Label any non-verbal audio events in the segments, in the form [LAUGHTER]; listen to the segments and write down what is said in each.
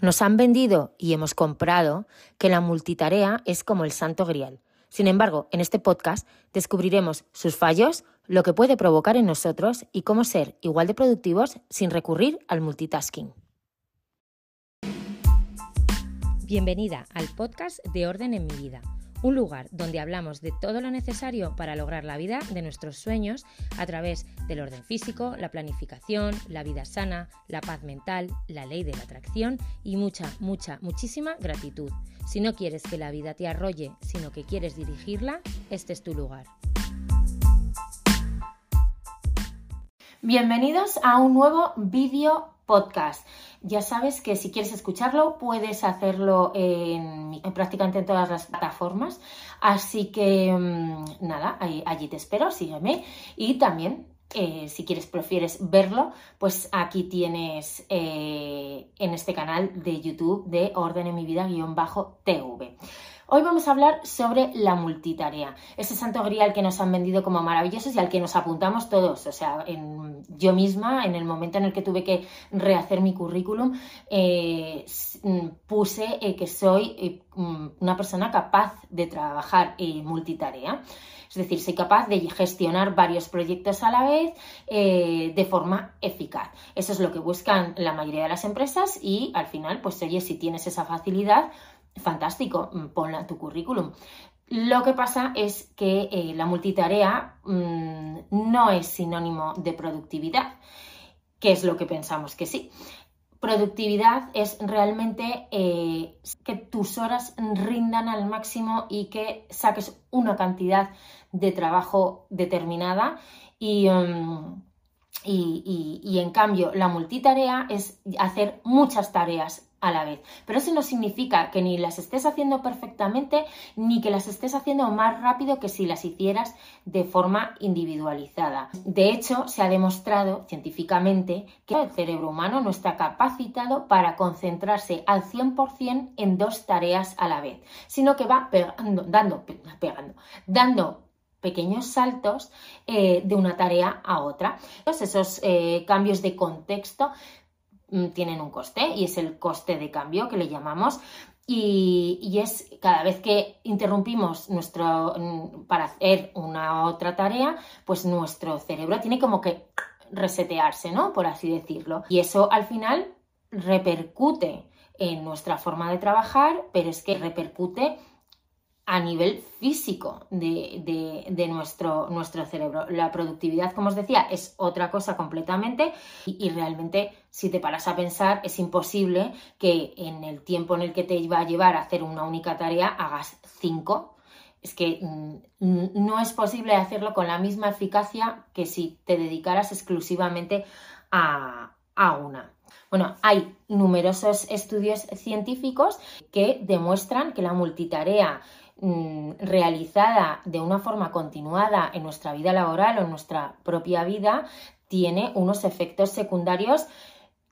Nos han vendido y hemos comprado que la multitarea es como el santo grial. Sin embargo, en este podcast descubriremos sus fallos, lo que puede provocar en nosotros y cómo ser igual de productivos sin recurrir al multitasking. Bienvenida al podcast de Orden en mi vida un lugar donde hablamos de todo lo necesario para lograr la vida de nuestros sueños a través del orden físico, la planificación, la vida sana, la paz mental, la ley de la atracción y mucha, mucha, muchísima gratitud. Si no quieres que la vida te arrolle, sino que quieres dirigirla, este es tu lugar. Bienvenidos a un nuevo vídeo podcast. Ya sabes que si quieres escucharlo puedes hacerlo en, prácticamente en todas las plataformas. Así que mm, nada, allí te espero, sígueme. Y también eh, si quieres, prefieres verlo, pues aquí tienes eh, en este canal de YouTube de Orden en mi vida-tv. Hoy vamos a hablar sobre la multitarea, ese santo grial que nos han vendido como maravillosos y al que nos apuntamos todos. O sea, yo misma, en el momento en el que tuve que rehacer mi currículum, eh, mm, puse eh, que soy eh, mm, una persona capaz de trabajar multitarea. Es decir, soy capaz de gestionar varios proyectos a la vez de forma eficaz. Eso es lo que buscan la mayoría de las empresas y al final, pues oye, si tienes esa facilidad, fantástico, mm, ponla tu currículum. Lo que pasa es que eh, la multitarea mm, no es sinónimo de productividad, que es lo que pensamos que sí. Productividad es realmente eh, que tus horas rindan al máximo y que saques una cantidad de trabajo determinada y, mm, y en cambio la multitarea es hacer muchas tareas a la vez. Pero eso no significa que ni las estés haciendo perfectamente ni que las estés haciendo más rápido que si las hicieras de forma individualizada. De hecho, se ha demostrado científicamente que el cerebro humano no está capacitado para concentrarse al 100% en dos tareas a la vez, sino que va pegando, dando, pequeños saltos eh, de una tarea a otra. Esos eh, cambios de contexto tienen un coste y es el coste de cambio que le llamamos. Y, es cada vez que interrumpimos nuestro mm, para hacer una otra tarea, pues nuestro cerebro tiene como que resetearse, ¿no? Por así decirlo. Y eso al final repercute en nuestra forma de trabajar, pero es que repercute a nivel físico de, nuestro, nuestro, cerebro. La productividad, como os decía, es otra cosa completamente y, realmente si te paras a pensar es imposible que en el tiempo en el que te va a llevar a hacer una única tarea hagas cinco. Es que mm, no es posible hacerlo con la misma eficacia que si te dedicaras exclusivamente a, a una. Bueno, hay numerosos estudios científicos que demuestran que la multitarea Mm, realizada de una forma continuada en nuestra vida laboral o en nuestra propia vida tiene unos efectos secundarios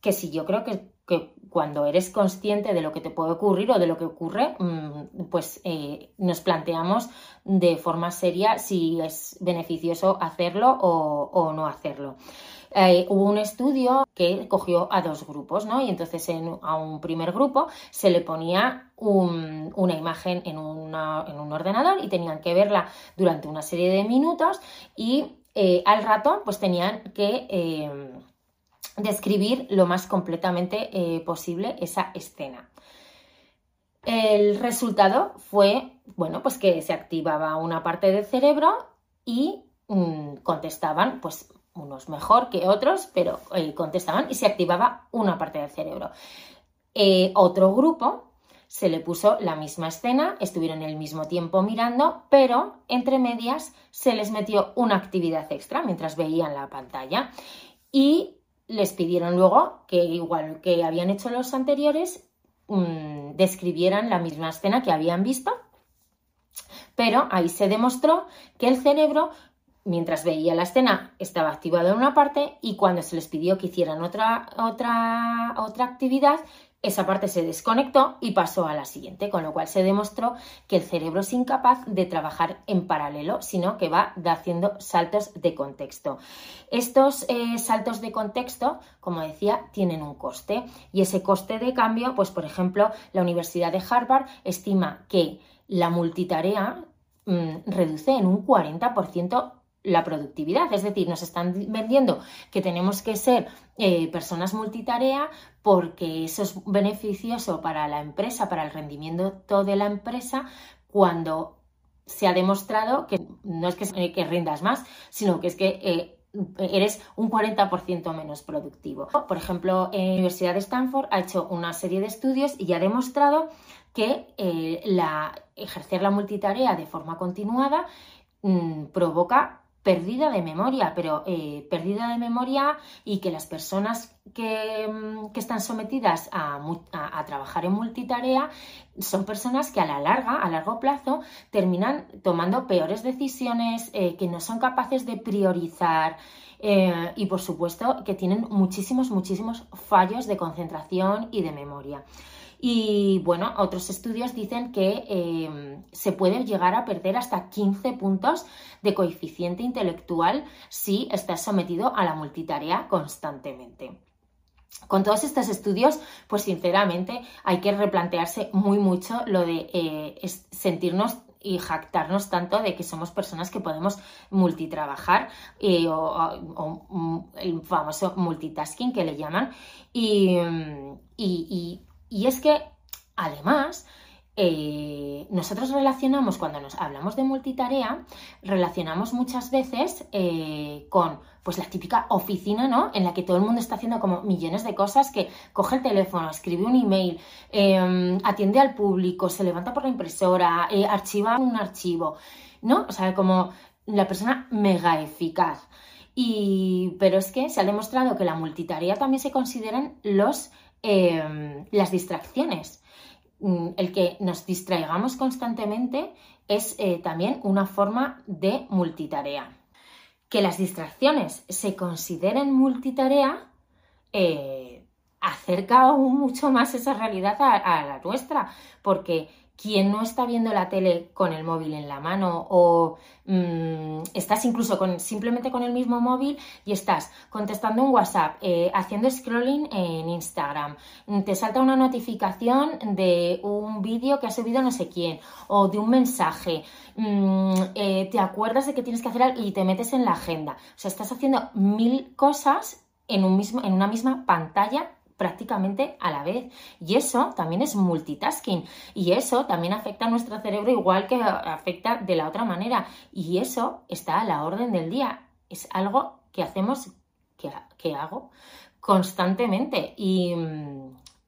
que si yo creo que, cuando eres consciente de lo que te puede ocurrir o de lo que ocurre, mm, pues eh, nos planteamos de forma seria si es beneficioso hacerlo o no hacerlo. Eh, hubo un estudio que cogió a dos grupos, ¿no? Y entonces a un primer grupo se le ponía una imagen en, un ordenador y tenían que verla durante una serie de minutos y eh, al rato pues tenían que describir lo más completamente posible esa escena. El resultado fue, bueno, pues que se activaba una parte del cerebro y mm, contestaban pues unos mejor que otros, pero eh, contestaban y se activaba una parte del cerebro. Eh, otro grupo se le puso la misma escena, estuvieron el mismo tiempo mirando, pero entre medias se les metió una actividad extra mientras veían la pantalla y les pidieron luego que igual que habían hecho los anteriores, mm, describieran la misma escena que habían visto, pero ahí se demostró que el cerebro mientras veía la escena estaba activado en una parte y cuando se les pidió que hicieran otra, otra, otra actividad, esa parte se desconectó y pasó a la siguiente, con lo cual se demostró que el cerebro es incapaz de trabajar en paralelo, sino que va haciendo saltos de contexto. Estos eh, saltos de contexto, como decía, tienen un coste y ese coste de cambio, pues por ejemplo, la Universidad de Harvard estima que la multitarea mm, reduce en un 40% la productividad. Es decir, nos están vendiendo que tenemos que ser eh, personas multitarea porque eso es beneficioso para la empresa, para el rendimiento de la empresa, cuando se ha demostrado que no es que, eh, que rindas más, sino que es que eh, eres un 40% menos productivo. Por ejemplo, en la Universidad de Stanford ha hecho una serie de estudios y ha demostrado que la, ejercer la multitarea de forma continuada mm, provoca pérdida de memoria, pero eh, pérdida de memoria y que las personas que, mm, están sometidas a, trabajar en multitarea son personas que a la larga, a largo plazo, terminan tomando peores decisiones, eh, que no son capaces de priorizar eh, y por supuesto que tienen muchísimos, muchísimos fallos de concentración y de memoria. Y bueno, otros estudios dicen que em, se puede llegar a perder hasta 15 puntos de coeficiente intelectual si estás sometido a la multitarea constantemente. Con todos estos estudios, pues sinceramente hay que replantearse muy mucho lo de eh, sentirnos y jactarnos tanto de que somos personas que podemos multitrabajar eh, o, mm, el famoso multitasking que le llaman y, y es que, además, eh, nosotros relacionamos, cuando nos hablamos de multitarea, relacionamos muchas veces eh, con pues la típica oficina, ¿no? En la que todo el mundo está haciendo como millones de cosas, que coge el teléfono, escribe un email, em, atiende al público, se levanta por la impresora, eh, archiva un archivo, ¿no? O sea, como la persona mega eficaz. Y, pero es que se ha demostrado que la multitarea también se consideran los Em, las distracciones. Mm, el que nos distraigamos constantemente es eh, también una forma de multitarea. Que las distracciones se consideren multitarea eh, acerca aún mucho más esa realidad a la nuestra, porque quien no está viendo la tele con el móvil en la mano o mm, estás incluso con, simplemente con el mismo móvil y estás contestando un WhatsApp, eh, haciendo scrolling en Instagram, te salta una notificación de un vídeo que ha subido no sé quién o de un mensaje, mm, eh, te acuerdas de que tienes que hacer algo y te metes en la agenda. O sea, estás haciendo mil cosas en, un mismo, en una misma pantalla prácticamente a la vez. Y eso también es multitasking. Y eso también afecta a nuestro cerebro igual que afecta de la otra manera. Y eso está a la orden del día. Es algo que hacemos, que, hago constantemente. Y,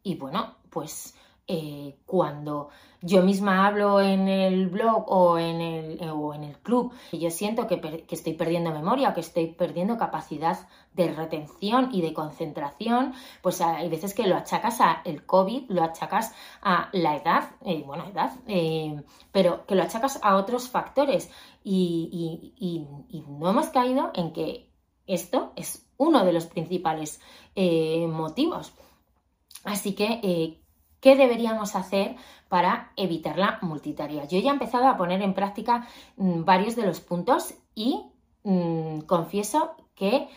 y bueno, pues eh, cuando yo misma hablo en el blog o en el, eh, o en el club yo siento que, estoy perdiendo memoria que estoy perdiendo capacidad de retención y de concentración, pues hay veces que lo achacas a el COVID, lo achacas a la edad, eh, bueno, edad, pero que lo achacas a otros factores y, no hemos caído en que esto es uno de los principales motivos. Así que ¿Qué deberíamos hacer para evitar la multitarea? Yo ya he empezado a poner en práctica mm, varios de los puntos y mm, confieso que,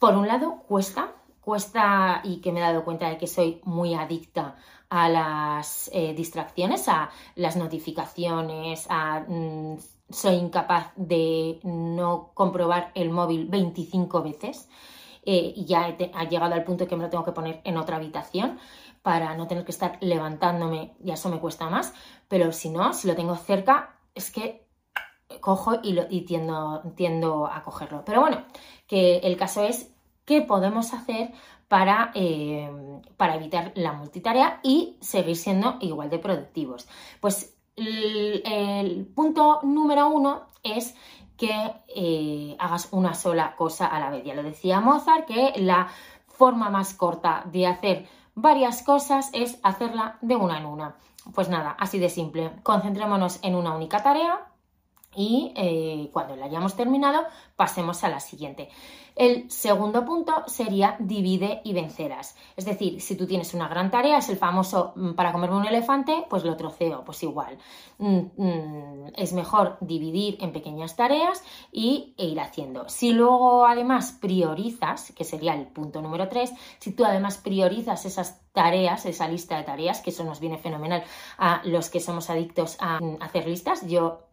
por un lado, cuesta, cuesta y que me he dado cuenta de que soy muy adicta a las eh, distracciones, a las notificaciones, a mm, soy incapaz de no comprobar el móvil 25 veces eh, ya he ha llegado al punto que me lo tengo que poner en otra habitación para no tener que estar levantándome y eso me cuesta más, pero si no, si lo tengo cerca, es que cojo y, lo, tiendo, a cogerlo. Pero bueno, que el caso es qué podemos hacer para, eh, para evitar la multitarea y seguir siendo igual de productivos. Pues el, punto número uno es que eh, hagas una sola cosa a la vez. Ya lo decía Mozart, que la forma más corta de hacer varias cosas es hacerla de una en una. Pues nada, así de simple. Concentrémonos en una única tarea y eh, cuando la hayamos terminado pasemos a la siguiente. El segundo punto sería divide y vencerás. Es decir, si tú tienes una gran tarea, es el famoso mm, para comerme un elefante, pues lo troceo, pues igual. Mm, mm, es mejor dividir en pequeñas tareas y, e ir haciendo. Si luego además priorizas, que sería el punto número 3, si tú además priorizas esas tareas, esa lista de tareas, que eso nos viene fenomenal a los que somos adictos a hacer listas. Yo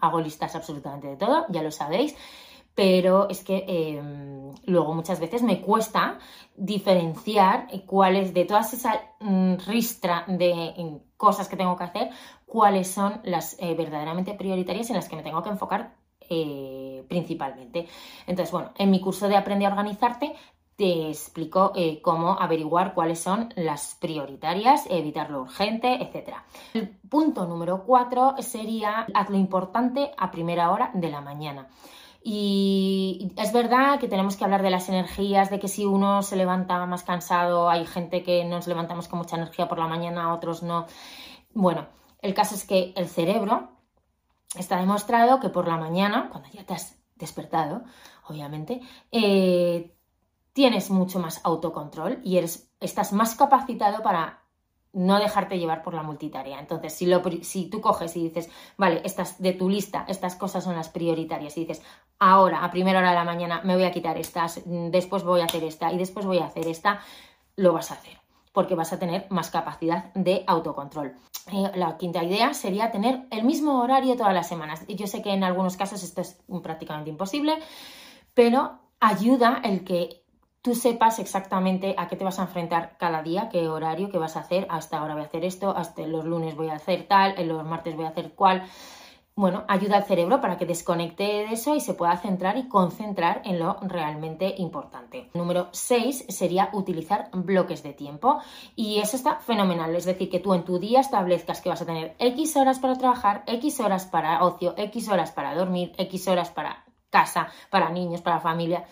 hago listas absolutamente de todo, ya lo sabéis pero es que em, luego muchas veces me cuesta diferenciar cuáles de todas esas mm, ristra de cosas que tengo que hacer, cuáles son las eh, verdaderamente prioritarias en las que me tengo que enfocar eh, principalmente. Entonces, bueno, en mi curso de Aprende a organizarte te explico eh, cómo averiguar cuáles son las prioritarias, evitar lo urgente, etc. El punto número cuatro sería haz lo importante a primera hora de la mañana. Y es verdad que tenemos que hablar de las energías, de que si uno se levanta más cansado, hay gente que nos levantamos con mucha energía por la mañana, otros no. Bueno, el caso es que el cerebro está demostrado que por la mañana, cuando ya te has despertado, obviamente, eh, tienes mucho más autocontrol y eres, estás más capacitado para no dejarte llevar por la multitarea. Entonces, si, lo, si tú coges y dices, vale, estas de tu lista, estas cosas son las prioritarias, y dices, ahora, a primera hora de la mañana, me voy a quitar estas, después voy a hacer esta y después voy a hacer esta, lo vas a hacer, porque vas a tener más capacidad de autocontrol. Eh, la quinta idea sería tener el mismo horario todas las semanas. Yo sé que en algunos casos esto es prácticamente imposible, pero ayuda el que tú sepas exactamente a qué te vas a enfrentar cada día, qué horario, qué vas a hacer, hasta ahora voy a hacer esto, hasta los lunes voy a hacer tal, los martes voy a hacer cual. Bueno, ayuda al cerebro para que desconecte de eso y se pueda centrar y concentrar en lo realmente importante. Número 6 sería utilizar bloques de tiempo y eso está fenomenal, es decir, que tú en tu día establezcas que vas a tener X horas para trabajar, X horas para ocio, X horas para dormir, X horas para casa, para niños, para familia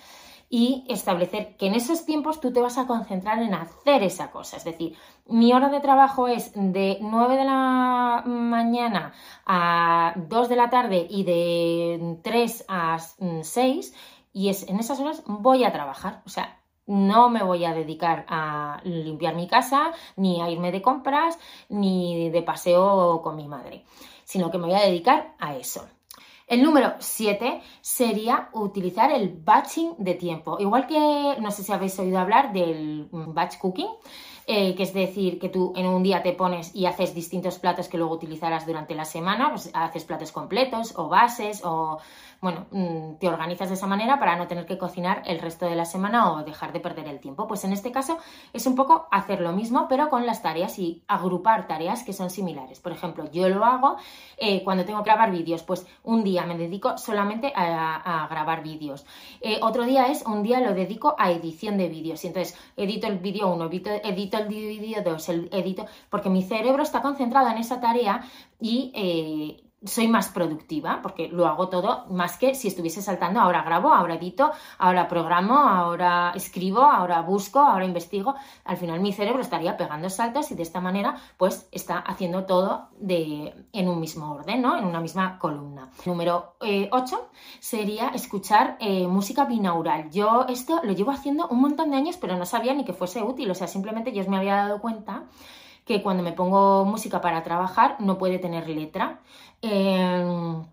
y establecer que en esos tiempos tú te vas a concentrar en hacer esa cosa. Es decir, mi hora de trabajo es de 9 de la mañana a 2 de la tarde y de 3 a 6 y es en esas horas voy a trabajar. O sea, no me voy a dedicar a limpiar mi casa, ni a irme de compras, ni de paseo con mi madre, sino que me voy a dedicar a eso. El número 7 sería utilizar el batching de tiempo. Igual que, no sé si habéis oído hablar del batch cooking, eh, que es decir, que tú en un día te pones y haces distintos platos que luego utilizarás durante la semana, pues haces platos completos o bases o bueno, mm, te organizas de esa manera para no tener que cocinar el resto de la semana o dejar de perder el tiempo. Pues en este caso es un poco hacer lo mismo, pero con las tareas y agrupar tareas que son similares. Por ejemplo, yo lo hago eh, cuando tengo que grabar vídeos, pues un día me dedico solamente a, grabar vídeos. Eh, otro día es un día lo dedico a edición de vídeos. Y entonces edito el vídeo 1, edito, el vídeo 2, edito, porque mi cerebro está concentrado en esa tarea y eh, soy más productiva porque lo hago todo más que si estuviese saltando, ahora grabo, ahora edito, ahora programo, ahora escribo, ahora busco, ahora investigo. Al final mi cerebro estaría pegando saltos y de esta manera pues está haciendo todo de, en un mismo orden, ¿no? En una misma columna. Número 8 eh, sería escuchar eh, música binaural. Yo esto lo llevo haciendo un montón de años pero no sabía ni que fuese útil, o sea, simplemente yo me había dado cuenta que cuando me pongo música para trabajar no puede tener letra. Em,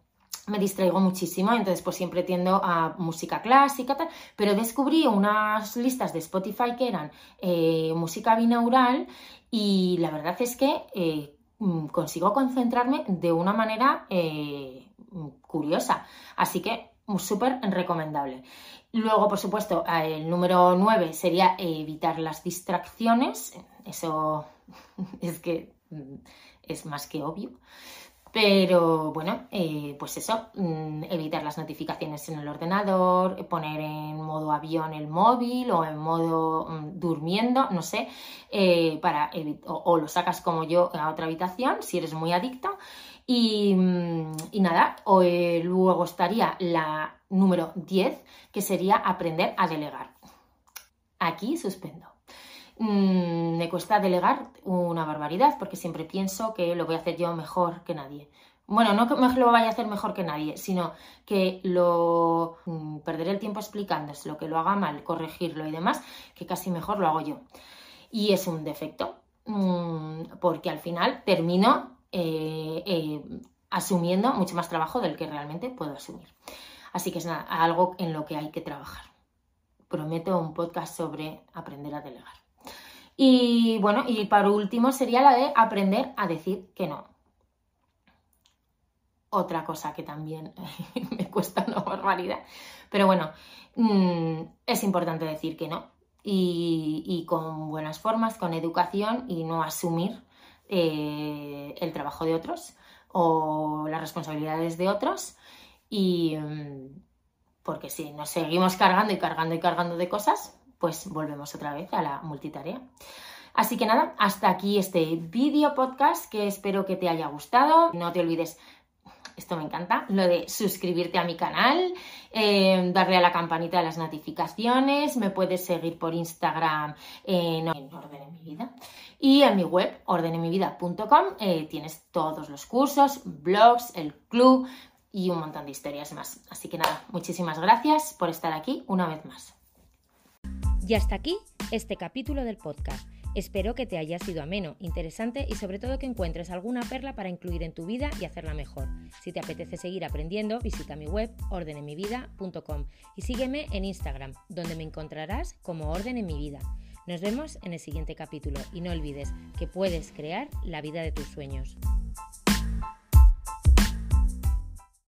me distraigo muchísimo, entonces pues siempre tiendo a música clásica, tal, pero descubrí unas listas de Spotify que eran eh, música binaural y la verdad es que eh, mm, consigo concentrarme de una manera eh, curiosa, así que súper recomendable. Luego, por supuesto, el número 9 sería evitar las distracciones, eso [LAUGHS] es que mm, es más que obvio. Pero bueno, eh, pues eso, mm, evitar las notificaciones en el ordenador, poner en modo avión el móvil o en modo mm, durmiendo, no sé, eh, para o, lo sacas como yo a otra habitación si eres muy adicto. Y, nada, o, luego estaría la número 10, que sería aprender a delegar. Aquí suspendo. Mm, me cuesta delegar una barbaridad porque siempre pienso que lo voy a hacer yo mejor que nadie. bueno, no que lo vaya a hacer mejor que nadie, sino que lo mm, perderé el tiempo explicándose lo que lo haga mal, corregirlo y demás, que casi mejor lo hago yo. Y es un defecto, mm, porque al final termino eh, eh, asumiendo mucho más trabajo del que realmente puedo asumir. Así que es algo en lo que hay que trabajar. Prometo un podcast sobre aprender a delegar. Y bueno, y para último sería la de aprender a decir que no otra cosa que también [LAUGHS] me cuesta una barbaridad. Pero bueno, mm, es importante decir que no. Y, con buenas formas, con educación y no asumir eh, el trabajo de otros o las responsabilidades de otros. Y mm, porque si nos seguimos cargando y cargando y cargando de cosas, pues volvemos otra vez a la multitarea. Así que nada, hasta aquí este vídeo podcast que espero que te haya gustado. No te olvides esto me encanta, lo de suscribirte a mi canal, eh, darle a la campanita de las notificaciones, me puedes seguir por Instagram en, en mi Vida y en mi web ordenemivida.com eh, tienes todos los cursos, blogs, el club y un montón de historias más. Así que nada, muchísimas gracias por estar aquí una vez más. Y hasta aquí este capítulo del podcast. Espero que te haya sido ameno, interesante y sobre todo que encuentres alguna perla para incluir en tu vida y hacerla mejor. Si te apetece seguir aprendiendo, visita mi web ordenemivida.com y sígueme en Instagram, donde me encontrarás como Orden en mi vida. Nos vemos en el siguiente capítulo y no olvides que puedes crear la vida de tus sueños.